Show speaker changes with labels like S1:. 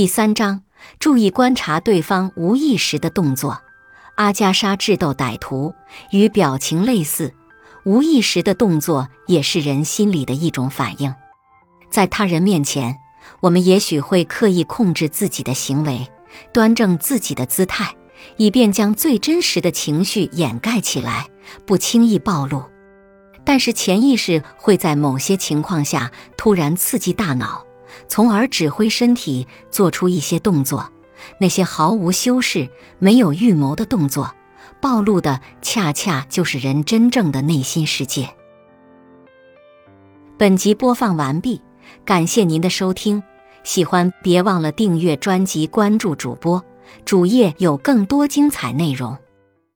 S1: 第三章，注意观察对方无意识的动作。阿加莎智斗歹徒与表情类似，无意识的动作也是人心理的一种反应。在他人面前，我们也许会刻意控制自己的行为，端正自己的姿态，以便将最真实的情绪掩盖起来，不轻易暴露。但是潜意识会在某些情况下突然刺激大脑，从而指挥身体做出一些动作。那些毫无修饰、没有预谋的动作，暴露的恰恰就是人真正的内心世界。本集播放完毕，感谢您的收听。喜欢别忘了订阅专辑、关注主播，主页有更多精彩内容。